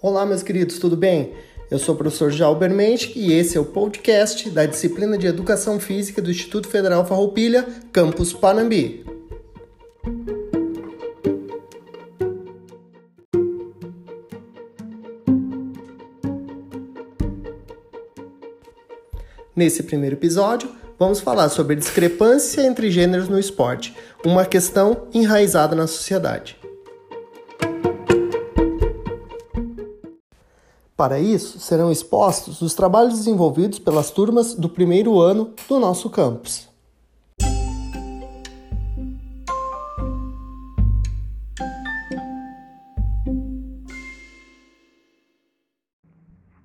Olá, meus queridos, tudo bem? Eu sou o professor Jalber Mensch e esse é o podcast da disciplina de Educação Física do Instituto Federal Farroupilha, campus Panambi. Nesse primeiro episódio, vamos falar sobre discrepância entre gêneros no esporte, uma questão enraizada na sociedade. Para isso, serão expostos os trabalhos desenvolvidos pelas turmas do primeiro ano do nosso campus.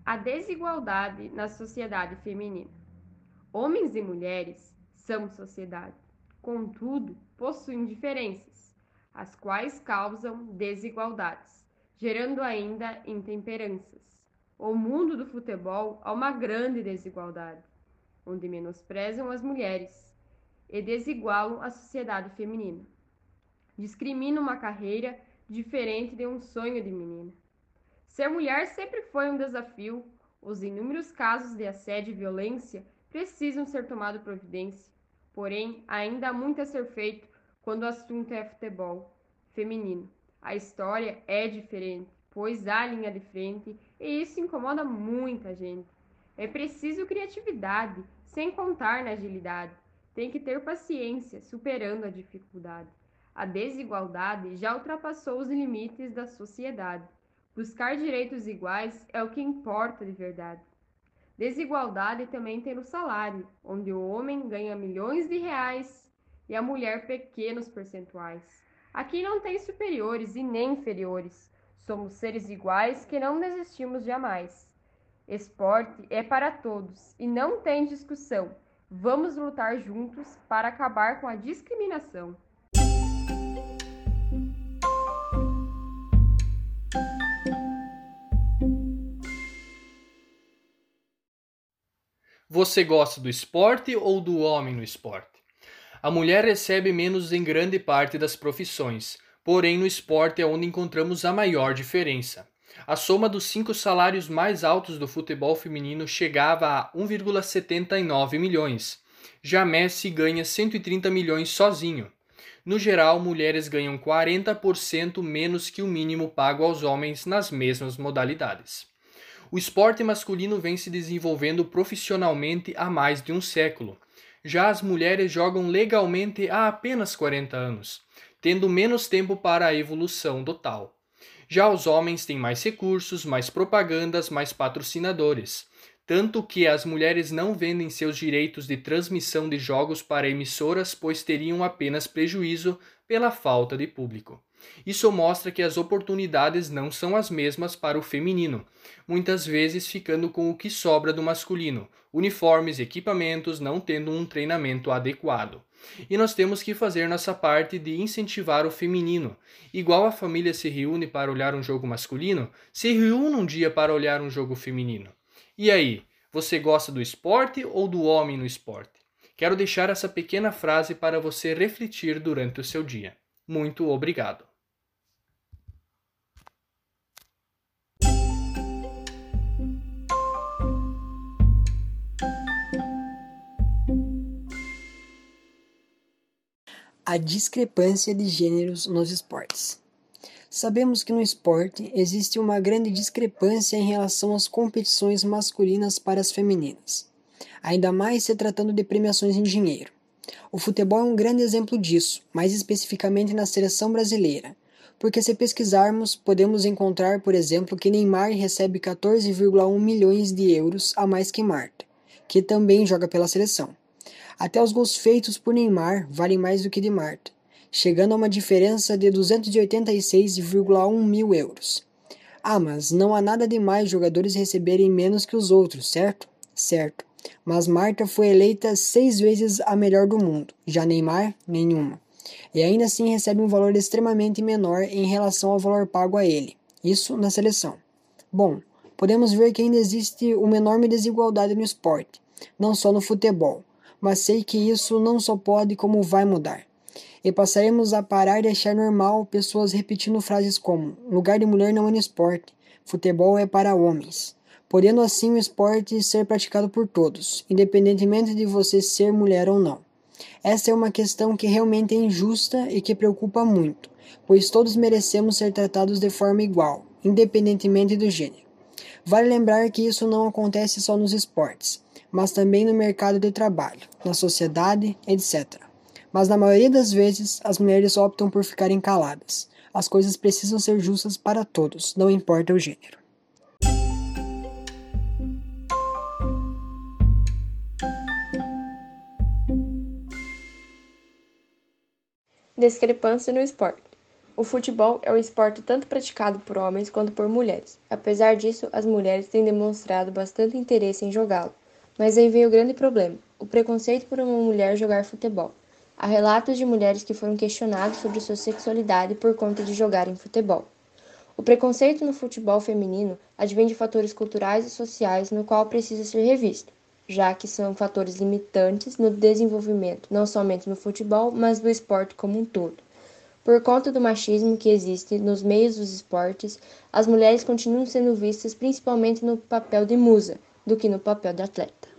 A desigualdade na sociedade feminina. Homens e mulheres são sociedade, contudo, possuem diferenças, as quais causam desigualdades, gerando ainda intemperanças. O mundo do futebol há uma grande desigualdade, onde menosprezam as mulheres e desigualam a sociedade feminina. Discriminam uma carreira diferente de um sonho de menina. Ser mulher sempre foi um desafio. Os inúmeros casos de assédio e violência precisam ser tomado providência. Porém, ainda há muito a ser feito quando o assunto é futebol feminino. A história é diferente, pois há linha de frente e isso incomoda muita gente. É preciso criatividade, sem contar na agilidade. Tem que ter paciência, superando a dificuldade. A desigualdade já ultrapassou os limites da sociedade. Buscar direitos iguais é o que importa de verdade. Desigualdade também tem no salário, onde o homem ganha milhões de reais e a mulher pequenos percentuais. Aqui não tem superiores e nem inferiores. Somos seres iguais que não desistimos jamais. Esporte é para todos e não tem discussão. Vamos lutar juntos para acabar com a discriminação. Você gosta do esporte ou do homem no esporte? A mulher recebe menos em grande parte das profissões, porém no esporte é onde encontramos a maior diferença. A soma dos cinco salários mais altos do futebol feminino chegava a 1,79 milhões. Já Messi ganha 130 milhões sozinho. No geral, mulheres ganham 40% menos que o mínimo pago aos homens nas mesmas modalidades. O esporte masculino vem se desenvolvendo profissionalmente há mais de um século. Já as mulheres jogam legalmente há apenas 40 anos, tendo menos tempo para a evolução do tal. Já os homens têm mais recursos, mais propagandas, mais patrocinadores, tanto que as mulheres não vendem seus direitos de transmissão de jogos para emissoras, pois teriam apenas prejuízo pela falta de público. Isso mostra que as oportunidades não são as mesmas para o feminino, muitas vezes ficando com o que sobra do masculino, uniformes, equipamentos, não tendo um treinamento adequado. E nós temos que fazer nossa parte de incentivar o feminino. Igual a família se reúne para olhar um jogo masculino, se reúne um dia para olhar um jogo feminino. E aí, você gosta do esporte ou do homem no esporte? Quero deixar essa pequena frase para você refletir durante o seu dia. Muito obrigado. A discrepância de gêneros nos esportes. Sabemos que no esporte existe uma grande discrepância em relação às competições masculinas para as femininas, ainda mais se tratando de premiações em dinheiro. O futebol é um grande exemplo disso, mais especificamente na seleção brasileira, porque se pesquisarmos, podemos encontrar, por exemplo, que Neymar recebe 14,1 milhões de euros a mais que Marta, que também joga pela seleção. Até os gols feitos por Neymar valem mais do que de Marta, chegando a uma diferença de 286,1 mil euros. Ah, mas não há nada de mais jogadores receberem menos que os outros, certo? Certo. Mas Marta foi eleita seis vezes a melhor do mundo, já Neymar, nenhuma. E ainda assim recebe um valor extremamente menor em relação ao valor pago a ele. Isso na seleção. Bom, podemos ver que ainda existe uma enorme desigualdade no esporte, não só no futebol mas sei que isso não só pode como vai mudar. E passaremos a parar de achar normal pessoas repetindo frases como lugar de mulher não é no esporte, Futebol é para homens, podendo assim o esporte ser praticado por todos, independentemente de você ser mulher ou não. Essa é uma questão que realmente é injusta e que preocupa muito, pois todos merecemos ser tratados de forma igual, independentemente do gênero. Vale lembrar que isso não acontece só nos esportes, mas também no mercado de trabalho, na sociedade, etc. Mas na maioria das vezes, as mulheres optam por ficarem caladas. As coisas precisam ser justas para todos, não importa o gênero. Discrepância no esporte. O futebol é um esporte tanto praticado por homens quanto por mulheres. Apesar disso, as mulheres têm demonstrado bastante interesse em jogá-lo. Mas aí vem o grande problema: o preconceito por uma mulher jogar futebol. Há relatos de mulheres que foram questionadas sobre sua sexualidade por conta de jogarem futebol. O preconceito no futebol feminino advém de fatores culturais e sociais no qual precisa ser revisto já que são fatores limitantes no desenvolvimento não somente no futebol, mas do esporte como um todo. Por conta do machismo que existe nos meios dos esportes, as mulheres continuam sendo vistas principalmente no papel de musa do que no papel de atleta.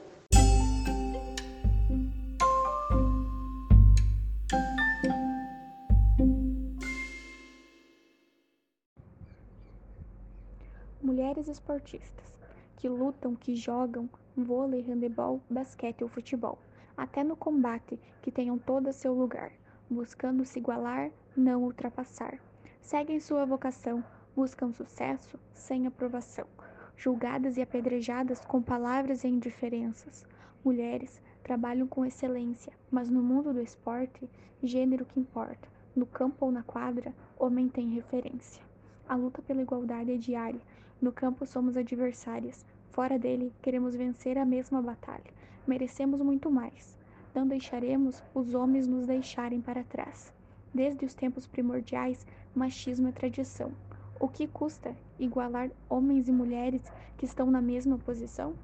Mulheres esportistas que lutam, que jogam, vôlei, handebol, basquete ou futebol, até no combate, que tenham todo seu lugar, buscando se igualar, não ultrapassar. Seguem sua vocação, buscam sucesso sem aprovação, julgadas e apedrejadas com palavras e indiferenças. Mulheres trabalham com excelência, mas no mundo do esporte, gênero que importa. No campo ou na quadra, homem tem referência. A luta pela igualdade é diária. No campo somos adversárias, Fora dele, queremos vencer a mesma batalha. Merecemos muito mais. Não deixaremos os homens nos deixarem para trás. Desde os tempos primordiais, machismo é tradição. O que custa igualar homens e mulheres que estão na mesma posição?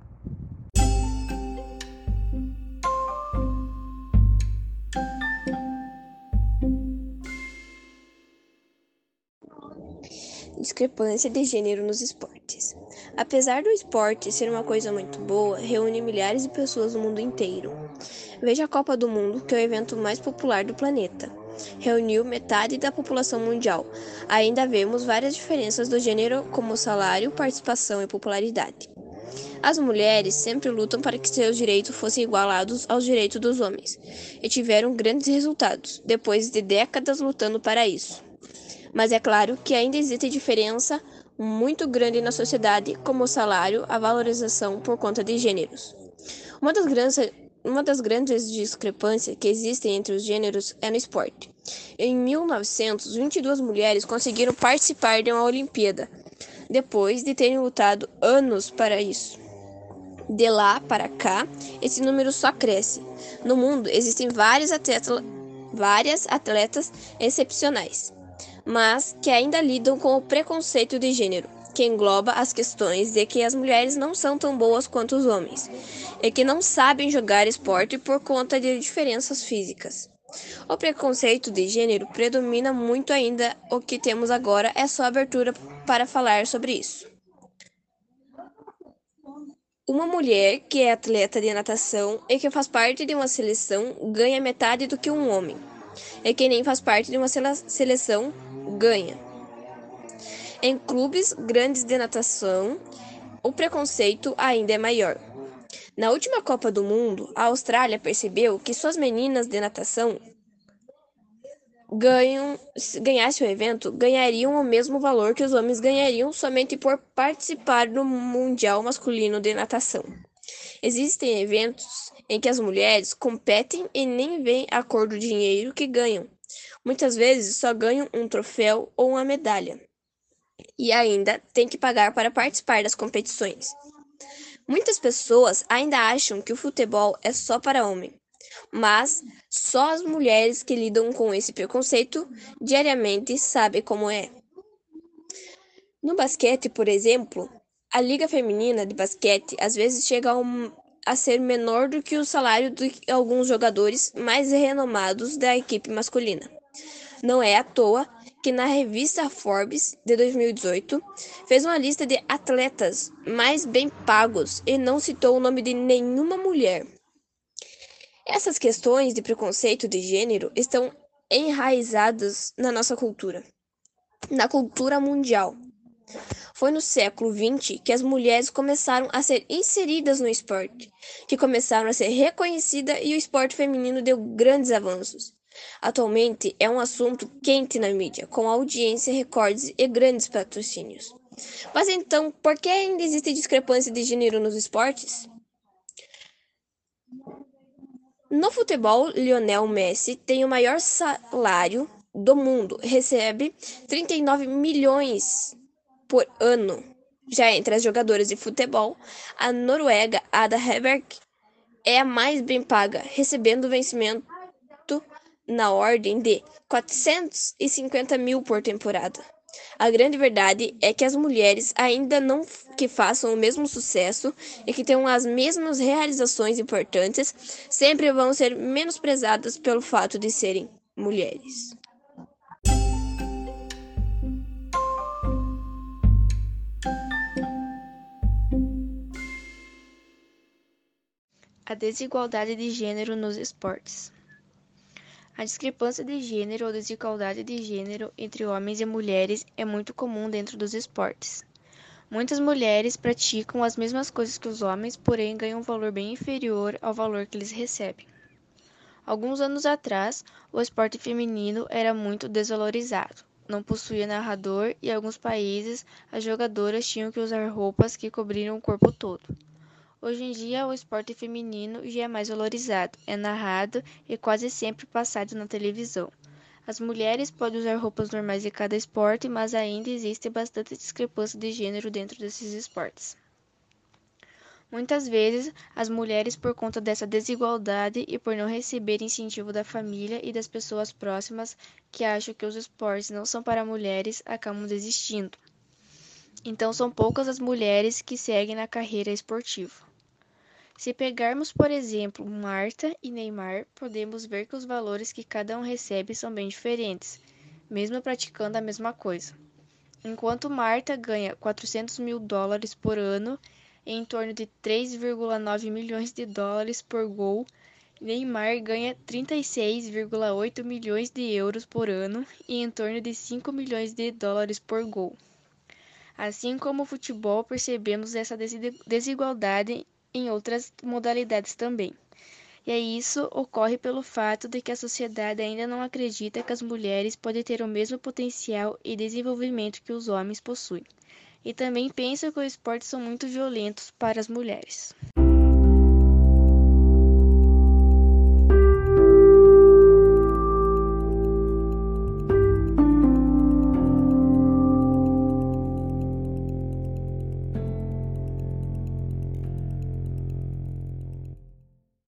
Discrepância de gênero nos esportes. Apesar do esporte ser uma coisa muito boa, reúne milhares de pessoas no mundo inteiro. Veja a Copa do Mundo, que é o evento mais popular do planeta. Reuniu metade da população mundial. Ainda vemos várias diferenças do gênero, como salário, participação e popularidade. As mulheres sempre lutam para que seus direitos fossem igualados aos direitos dos homens, e tiveram grandes resultados, depois de décadas lutando para isso. Mas é claro que ainda existe diferença muito grande na sociedade, como o salário, a valorização por conta de gêneros. Uma das grandes, uma das grandes discrepâncias que existem entre os gêneros é no esporte. Em 1900, 22 mulheres conseguiram participar de uma Olimpíada, depois de terem lutado anos para isso. De lá para cá, esse número só cresce. No mundo existem várias atletas, várias atletas excepcionais mas que ainda lidam com o preconceito de gênero, que engloba as questões de que as mulheres não são tão boas quanto os homens e que não sabem jogar esporte por conta de diferenças físicas. O preconceito de gênero predomina muito ainda. O que temos agora é só abertura para falar sobre isso. Uma mulher que é atleta de natação e que faz parte de uma seleção ganha metade do que um homem, e que nem faz parte de uma seleção ganha. Em clubes grandes de natação, o preconceito ainda é maior. Na última Copa do Mundo, a Austrália percebeu que suas meninas de natação ganham, ganhassem o evento, ganhariam o mesmo valor que os homens ganhariam somente por participar do Mundial Masculino de Natação. Existem eventos em que as mulheres competem e nem veem a cor do dinheiro que ganham, Muitas vezes só ganham um troféu ou uma medalha. E ainda tem que pagar para participar das competições. Muitas pessoas ainda acham que o futebol é só para homem, mas só as mulheres que lidam com esse preconceito diariamente sabem como é. No basquete, por exemplo, a liga feminina de basquete às vezes chega a, um, a ser menor do que o salário de alguns jogadores mais renomados da equipe masculina. Não é à toa que na revista Forbes de 2018 fez uma lista de atletas mais bem pagos e não citou o nome de nenhuma mulher. Essas questões de preconceito de gênero estão enraizadas na nossa cultura, na cultura mundial. Foi no século XX que as mulheres começaram a ser inseridas no esporte, que começaram a ser reconhecidas e o esporte feminino deu grandes avanços. Atualmente é um assunto quente na mídia, com audiência, recordes e grandes patrocínios. Mas então, por que ainda existe discrepância de gênero nos esportes? No futebol, Lionel Messi tem o maior salário do mundo, recebe 39 milhões por ano. Já entre as jogadoras de futebol, a noruega Ada Heberg é a mais bem paga, recebendo vencimento na ordem de 450 mil por temporada. A grande verdade é que as mulheres, ainda não que façam o mesmo sucesso e que tenham as mesmas realizações importantes, sempre vão ser menosprezadas pelo fato de serem mulheres. A desigualdade de gênero nos esportes. A discrepância de gênero ou desigualdade de gênero entre homens e mulheres é muito comum dentro dos esportes. Muitas mulheres praticam as mesmas coisas que os homens, porém ganham um valor bem inferior ao valor que eles recebem. Alguns anos atrás, o esporte feminino era muito desvalorizado. Não possuía narrador e em alguns países as jogadoras tinham que usar roupas que cobriram o corpo todo. Hoje em dia, o esporte feminino já é mais valorizado, é narrado e quase sempre passado na televisão. As mulheres podem usar roupas normais de cada esporte, mas ainda existe bastante discrepância de gênero dentro desses esportes. Muitas vezes, as mulheres, por conta dessa desigualdade e por não receber incentivo da família e das pessoas próximas que acham que os esportes não são para mulheres, acabam desistindo. Então, são poucas as mulheres que seguem na carreira esportiva. Se pegarmos, por exemplo, Marta e Neymar, podemos ver que os valores que cada um recebe são bem diferentes, mesmo praticando a mesma coisa. Enquanto Marta ganha 400 mil dólares por ano, em torno de 3,9 milhões de dólares por gol, Neymar ganha 36,8 milhões de euros por ano e em torno de 5 milhões de dólares por gol. Assim como o futebol, percebemos essa desigualdade em outras modalidades também. E isso ocorre pelo fato de que a sociedade ainda não acredita que as mulheres podem ter o mesmo potencial e desenvolvimento que os homens possuem. E também pensa que os esportes são muito violentos para as mulheres.